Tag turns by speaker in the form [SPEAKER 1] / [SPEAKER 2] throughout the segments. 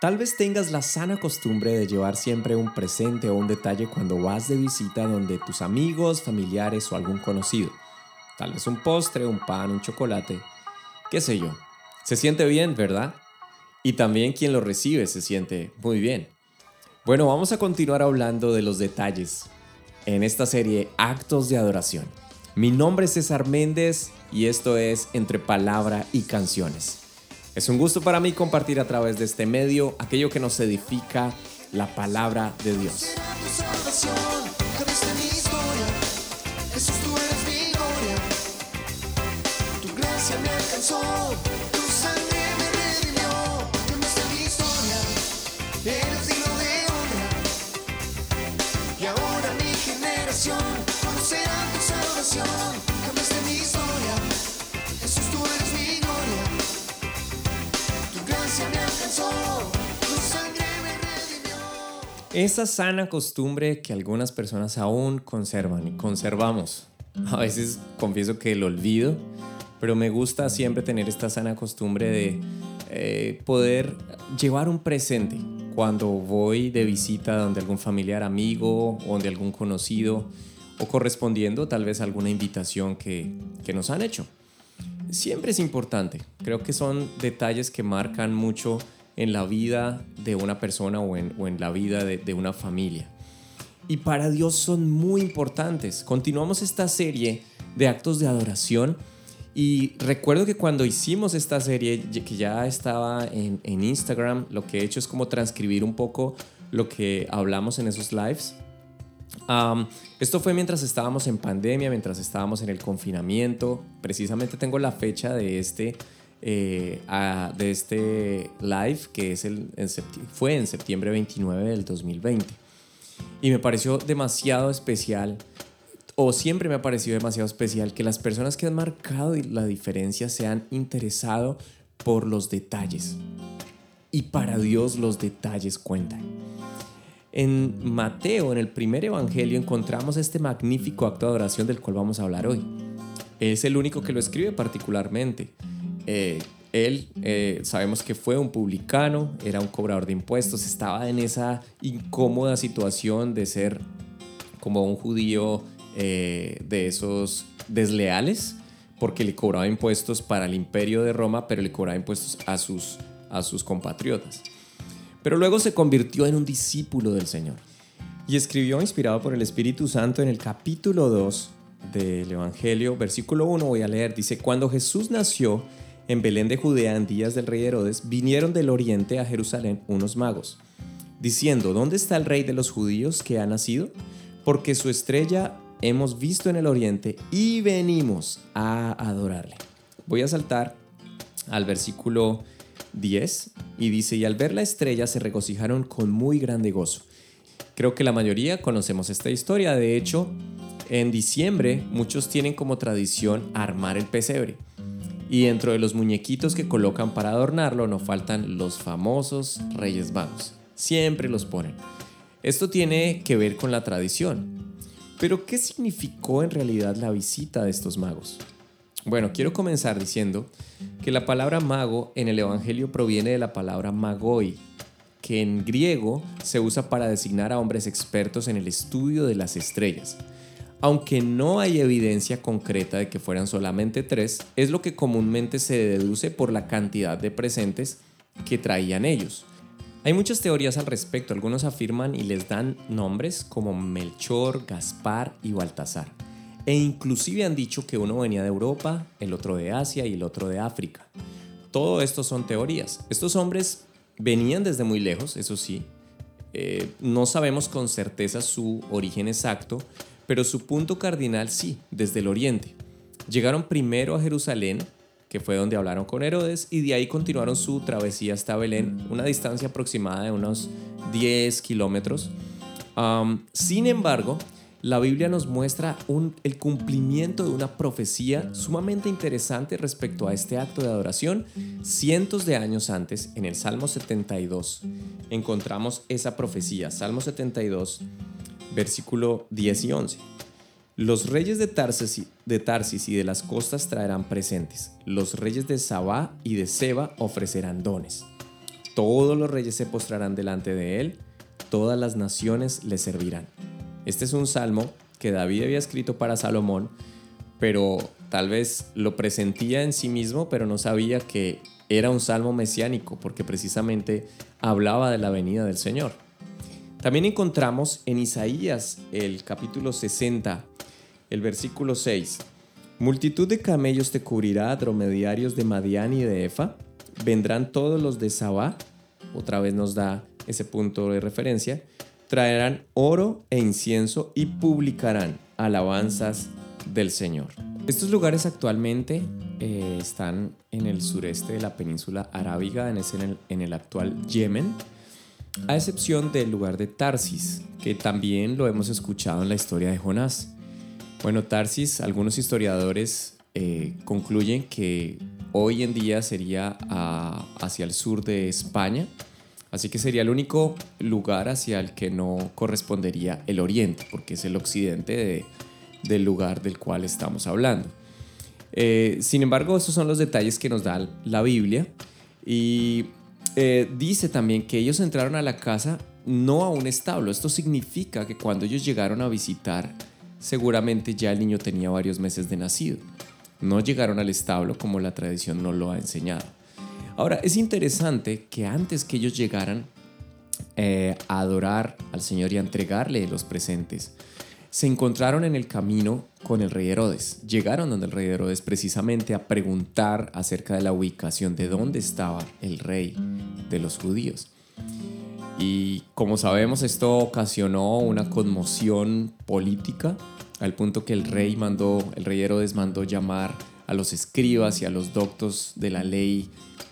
[SPEAKER 1] Tal vez tengas la sana costumbre de llevar siempre un presente o un detalle cuando vas de visita donde tus amigos, familiares o algún conocido. Tal vez un postre, un pan, un chocolate, qué sé yo. Se siente bien, ¿verdad? Y también quien lo recibe se siente muy bien. Bueno, vamos a continuar hablando de los detalles en esta serie Actos de Adoración. Mi nombre es César Méndez y esto es Entre Palabra y Canciones. Es un gusto para mí compartir a través de este medio aquello que nos edifica la palabra de Dios. Esa sana costumbre que algunas personas aún conservan y conservamos. A veces confieso que lo olvido, pero me gusta siempre tener esta sana costumbre de eh, poder llevar un presente cuando voy de visita donde algún familiar, amigo o donde algún conocido o correspondiendo tal vez a alguna invitación que, que nos han hecho. Siempre es importante, creo que son detalles que marcan mucho en la vida de una persona o en, la vida de, de una familia. Y para Dios son muy importantes. Continuamos esta serie de actos de adoración. Y recuerdo que cuando hicimos esta serie, que ya estaba en, en, Instagram, lo que he hecho es como transcribir un poco lo que hablamos en esos lives. esto fue mientras estábamos en pandemia, mientras estábamos en el confinamiento. Precisamente tengo la fecha de este eh, de este live que es el, fue en septiembre 29 del 2020. Y me pareció demasiado especial, o siempre me ha parecido demasiado especial, que las personas que han marcado la diferencia se han interesado por los detalles. Y para Dios los detalles cuentan. En Mateo, en el primer evangelio, encontramos este magnífico acto de adoración del cual vamos a hablar hoy. Es el único que lo escribe particularmente. Eh, él eh, sabemos que fue un publicano, era un cobrador de impuestos, estaba en esa incómoda situación de ser como un judío eh, de esos desleales, porque le cobraba impuestos para el imperio de Roma, pero le cobraba impuestos a sus, a sus compatriotas. Pero luego se convirtió en un discípulo del Señor y escribió, inspirado por el Espíritu Santo, en el capítulo 2 del Evangelio, versículo 1, voy a leer, dice, cuando Jesús nació, en Belén de Judea en días del rey Herodes, vinieron del oriente a Jerusalén unos magos, diciendo, ¿dónde está el rey de los judíos que ha nacido? Porque su estrella hemos visto en el oriente y venimos a adorarle. Voy a saltar al versículo 10 y dice, y al ver la estrella se regocijaron con muy grande gozo. Creo que la mayoría conocemos esta historia, de hecho, en diciembre muchos tienen como tradición armar el pesebre. Y dentro de los muñequitos que colocan para adornarlo no faltan los famosos Reyes Magos. Siempre los ponen. Esto tiene que ver con la tradición. Pero ¿qué significó en realidad la visita de estos magos? Bueno, quiero comenzar diciendo que la palabra mago en el Evangelio proviene de la palabra magoi, que en griego se usa para designar a hombres expertos en el estudio de las estrellas aunque no hay evidencia concreta de que fueran solamente tres, es lo que comúnmente se deduce por la cantidad de presentes que traían ellos. Hay muchas teorías al respecto, algunos afirman y les dan nombres como Melchor, Gaspar y Baltasar. E inclusive han dicho que uno venía de Europa, el otro de Asia y el otro de África. Todo esto son teorías. Estos hombres venían desde muy lejos, eso sí. Eh, no sabemos con certeza su origen exacto, pero su punto cardinal sí, desde el oriente. Llegaron primero a Jerusalén, que fue donde hablaron con Herodes, y de ahí continuaron su travesía hasta Belén, una distancia aproximada de unos 10 kilómetros. sin embargo, la Biblia nos muestra el cumplimiento de una profecía sumamente interesante respecto a este acto de adoración. Cientos de años antes, en el Salmo 72, encontramos esa profecía. Salmo 72 versículo 10 y 11. Los reyes de Tarsis, y de las costas traerán presentes. Los reyes de Sabá y de Seba ofrecerán dones. todos los reyes se postrarán delante de él, todas las naciones le servirán. Este es un salmo que David había escrito para Salomón, pero tal vez lo presentía en sí mismo, pero no sabía que era un salmo mesiánico, porque precisamente hablaba de la venida del Señor. También encontramos en Isaías el capítulo 60, el versículo 6. Multitud de camellos te cubrirá, dromedarios de Madián y de Efa. Vendrán todos los de Sabá. Otra vez nos da ese punto de referencia. Traerán oro e incienso y publicarán alabanzas del Señor. Estos lugares actualmente eh, están en el sureste de la península arábiga, en el actual Yemen, a excepción del lugar de Tarsis, que también lo hemos escuchado en la historia de Jonás. Bueno, Tarsis, algunos historiadores eh, concluyen que hoy en día sería hacia el sur de España, así que sería el único lugar hacia el que no correspondería el oriente, porque es el occidente del lugar del cual estamos hablando. Eh, sin embargo, esos son los detalles que nos da la Biblia y eh, dice también que ellos entraron a la casa no a un establo. Esto significa que cuando ellos llegaron a visitar seguramente ya el niño tenía varios meses de nacido. No llegaron al establo como la tradición nos lo ha enseñado. Ahora, es interesante que antes que ellos llegaran eh, a adorar al Señor y a entregarle los presentes, se encontraron en el camino con el rey Herodes. Llegaron donde el rey Herodes precisamente a preguntar acerca de la ubicación de dónde estaba el rey de los judíos. Y como sabemos, esto ocasionó una conmoción política al punto que el rey mandó, el rey Herodes mandó llamar a los escribas y a los doctos de la ley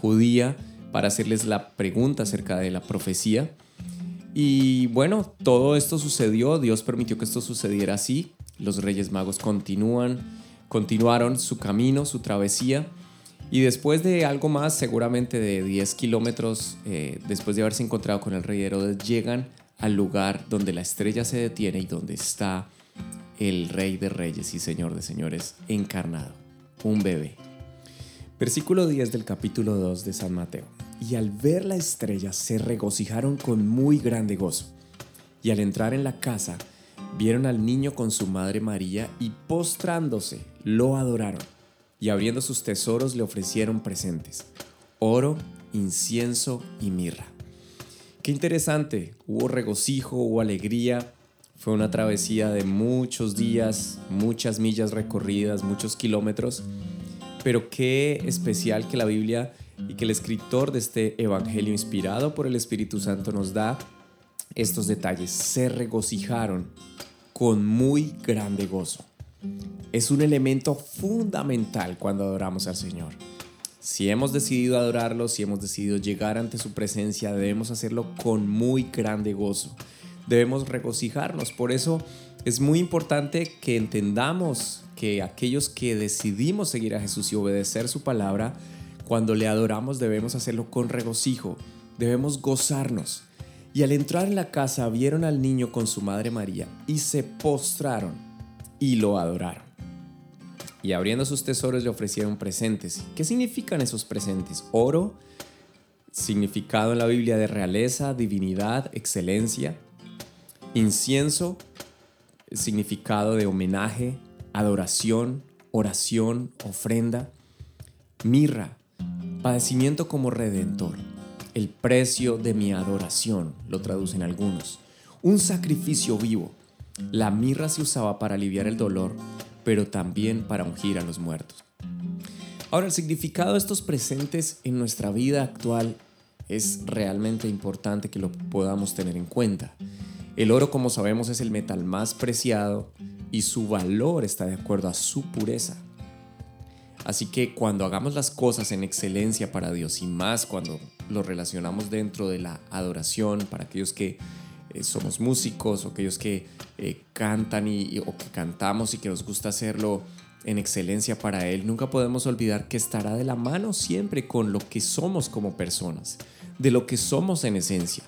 [SPEAKER 1] judía para hacerles la pregunta acerca de la profecía. Y bueno, todo esto sucedió, Dios permitió que esto sucediera así. Los Reyes Magos continúan, continuaron su camino, su travesía y después de algo más, seguramente de 10 kilómetros, eh, después de haberse encontrado con el rey Herodes, llegan al lugar donde la estrella se detiene y donde está el rey de reyes y señor de señores encarnado, un bebé. Versículo 10 del capítulo 2 de San Mateo. Y al ver la estrella se regocijaron con muy grande gozo. Y al entrar en la casa, vieron al niño con su madre María y postrándose, lo adoraron y abriendo sus tesoros le ofrecieron presentes, oro, incienso y mirra. Qué interesante, hubo regocijo, hubo alegría, fue una travesía de muchos días, muchas millas recorridas, muchos kilómetros, pero qué especial que la Biblia y que el escritor de este Evangelio inspirado por el Espíritu Santo nos da estos detalles. Se regocijaron con muy grande gozo es un elemento fundamental cuando adoramos al Señor. Si hemos decidido adorarlo, si hemos decidido llegar ante su presencia, debemos hacerlo con muy grande gozo. Debemos regocijarnos. Por eso es muy importante que entendamos que aquellos que decidimos seguir a Jesús y obedecer su palabra, cuando le adoramos debemos hacerlo con regocijo. Debemos gozarnos. Y al entrar en la casa vieron al niño con su madre María y se postraron y lo adoraron. Y abriendo sus tesoros le ofrecieron presentes. ¿Qué significan esos presentes? Oro, significado en la Biblia de realeza, divinidad, excelencia. Incienso, significado de homenaje, adoración, oración, ofrenda. Mirra, padecimiento como redentor. El precio de mi adoración, lo traducen algunos. Un sacrificio vivo la mirra se usaba para aliviar el dolor, pero también para ungir a los muertos. Ahora, el significado de estos presentes en nuestra vida actual es realmente importante que lo podamos tener en cuenta. El oro, como sabemos, es el metal más preciado y su valor está de acuerdo a su pureza. Así que cuando hagamos las cosas en excelencia para Dios y más cuando lo relacionamos dentro de la adoración, para aquellos que eh, somos músicos o aquellos que eh, cantan y, o que cantamos y que nos gusta hacerlo en excelencia para Él, nunca podemos olvidar que estará de la mano siempre con lo que somos como personas, de lo que somos en esencia.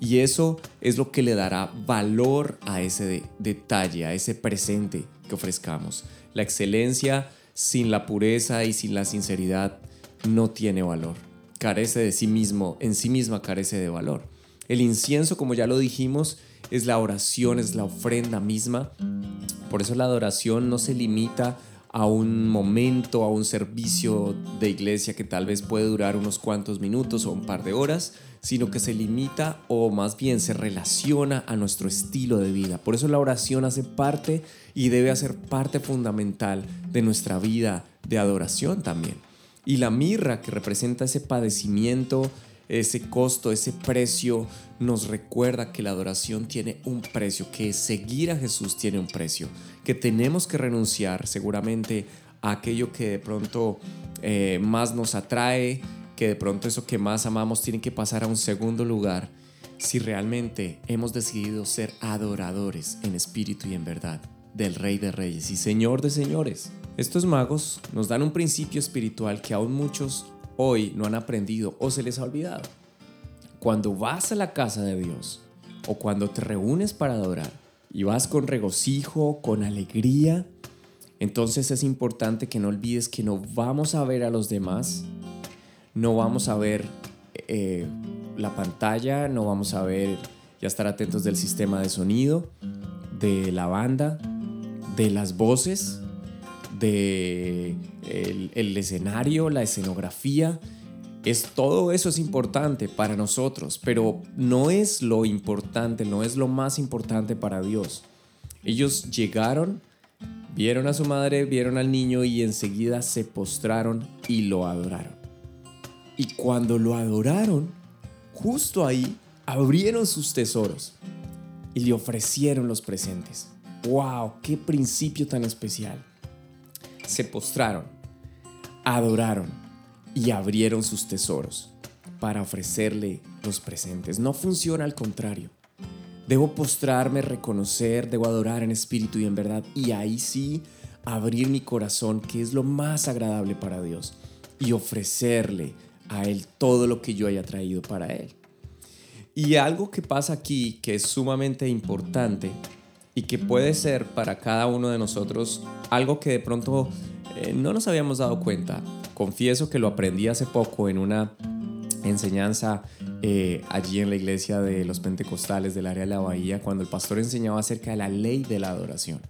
[SPEAKER 1] Y eso es lo que le dará valor a ese detalle, a ese presente que ofrezcamos. La excelencia sin la pureza y sin la sinceridad no tiene valor. carece de sí mismo, en sí misma carece de valor. El incienso, como ya lo dijimos, es la oración, es la ofrenda misma. Por eso la adoración no se limita a un momento, a un servicio de iglesia que tal vez puede durar unos cuantos minutos o un par de horas, sino que se limita o más bien se relaciona a nuestro estilo de vida. Por eso la oración hace parte y debe hacer parte fundamental de nuestra vida de adoración también. Y la mirra que representa ese padecimiento, ese costo, ese precio, nos recuerda que la adoración tiene un precio, que seguir a Jesús tiene un precio, que tenemos que renunciar seguramente a aquello que de pronto eh, más nos atrae, que de pronto eso que más amamos tiene que pasar a un segundo lugar si realmente hemos decidido ser adoradores en espíritu y en verdad del Rey de Reyes y Señor de Señores. Estos magos nos dan un principio espiritual que aún muchos hoy no han aprendido o se les ha olvidado. Cuando vas a la casa de Dios o cuando te reúnes para adorar y vas con regocijo, con alegría, entonces es importante que no olvides que no vamos a ver a los demás, no vamos a ver eh, la pantalla, no vamos a ver y a estar atentos del sistema de sonido, de la banda, de las voces, de el, escenario, la escenografía. Es, todo eso es importante para nosotros, pero no es lo importante, no es lo más importante para Dios. Ellos llegaron, vieron a su madre, vieron al niño y enseguida se postraron y lo adoraron. Y cuando lo adoraron, justo ahí abrieron sus tesoros y le ofrecieron los presentes. ¡Wow! ¡Qué principio tan especial! Se postraron, adoraron y abrieron sus tesoros para ofrecerle los presentes. No funciona al contrario. Debo postrarme, reconocer, debo adorar en espíritu y en verdad y ahí sí abrir mi corazón, que es lo más agradable para Dios, y ofrecerle a Él todo lo que yo haya traído para Él. Y algo que pasa aquí que es sumamente importante y que puede ser para cada uno de nosotros algo que de pronto eh, no nos habíamos dado cuenta. Confieso que lo aprendí hace poco en una enseñanza eh, allí en la iglesia de los pentecostales del área de la bahía, cuando el pastor enseñaba acerca de la ley de la adoración.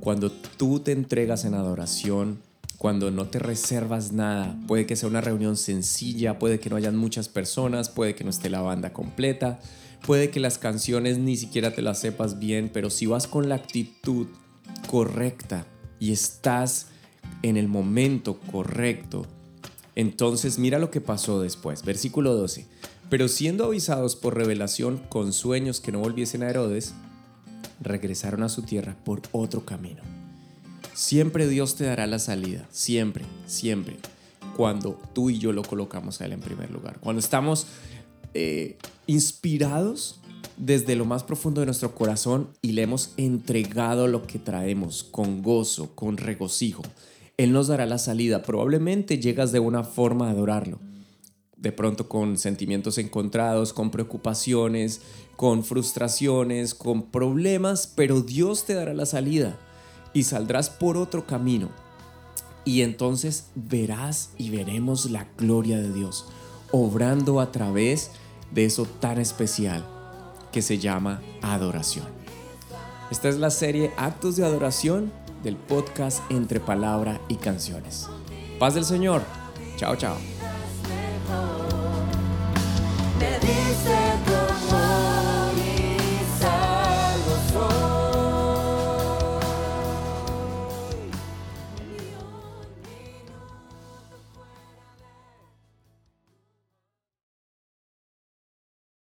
[SPEAKER 1] Cuando tú te entregas en adoración, cuando no te reservas nada, puede que sea una reunión sencilla, puede que no hayan muchas personas, puede que no esté la banda completa, Puede que las canciones ni siquiera te las sepas bien, pero si vas con la actitud correcta y estás en el momento correcto, entonces mira lo que pasó después. Versículo 12. Pero siendo avisados por revelación con sueños que no volviesen a Herodes, regresaron a su tierra por otro camino. Siempre Dios te dará la salida, siempre, siempre, cuando tú y yo lo colocamos a Él en primer lugar. Cuando estamos eh, inspirados desde lo más profundo de nuestro corazón y le hemos entregado lo que traemos con gozo, con regocijo. Él nos dará la salida. Probablemente llegas de una forma a adorarlo. De pronto con sentimientos encontrados, con preocupaciones, con frustraciones, con problemas, pero Dios te dará la salida y saldrás por otro camino. Y entonces verás y veremos la gloria de Dios obrando a través de eso tan especial que se llama adoración. Esta es la serie Actos de Adoración del podcast Entre Palabra y Canciones. Paz del Señor. Chao, chao.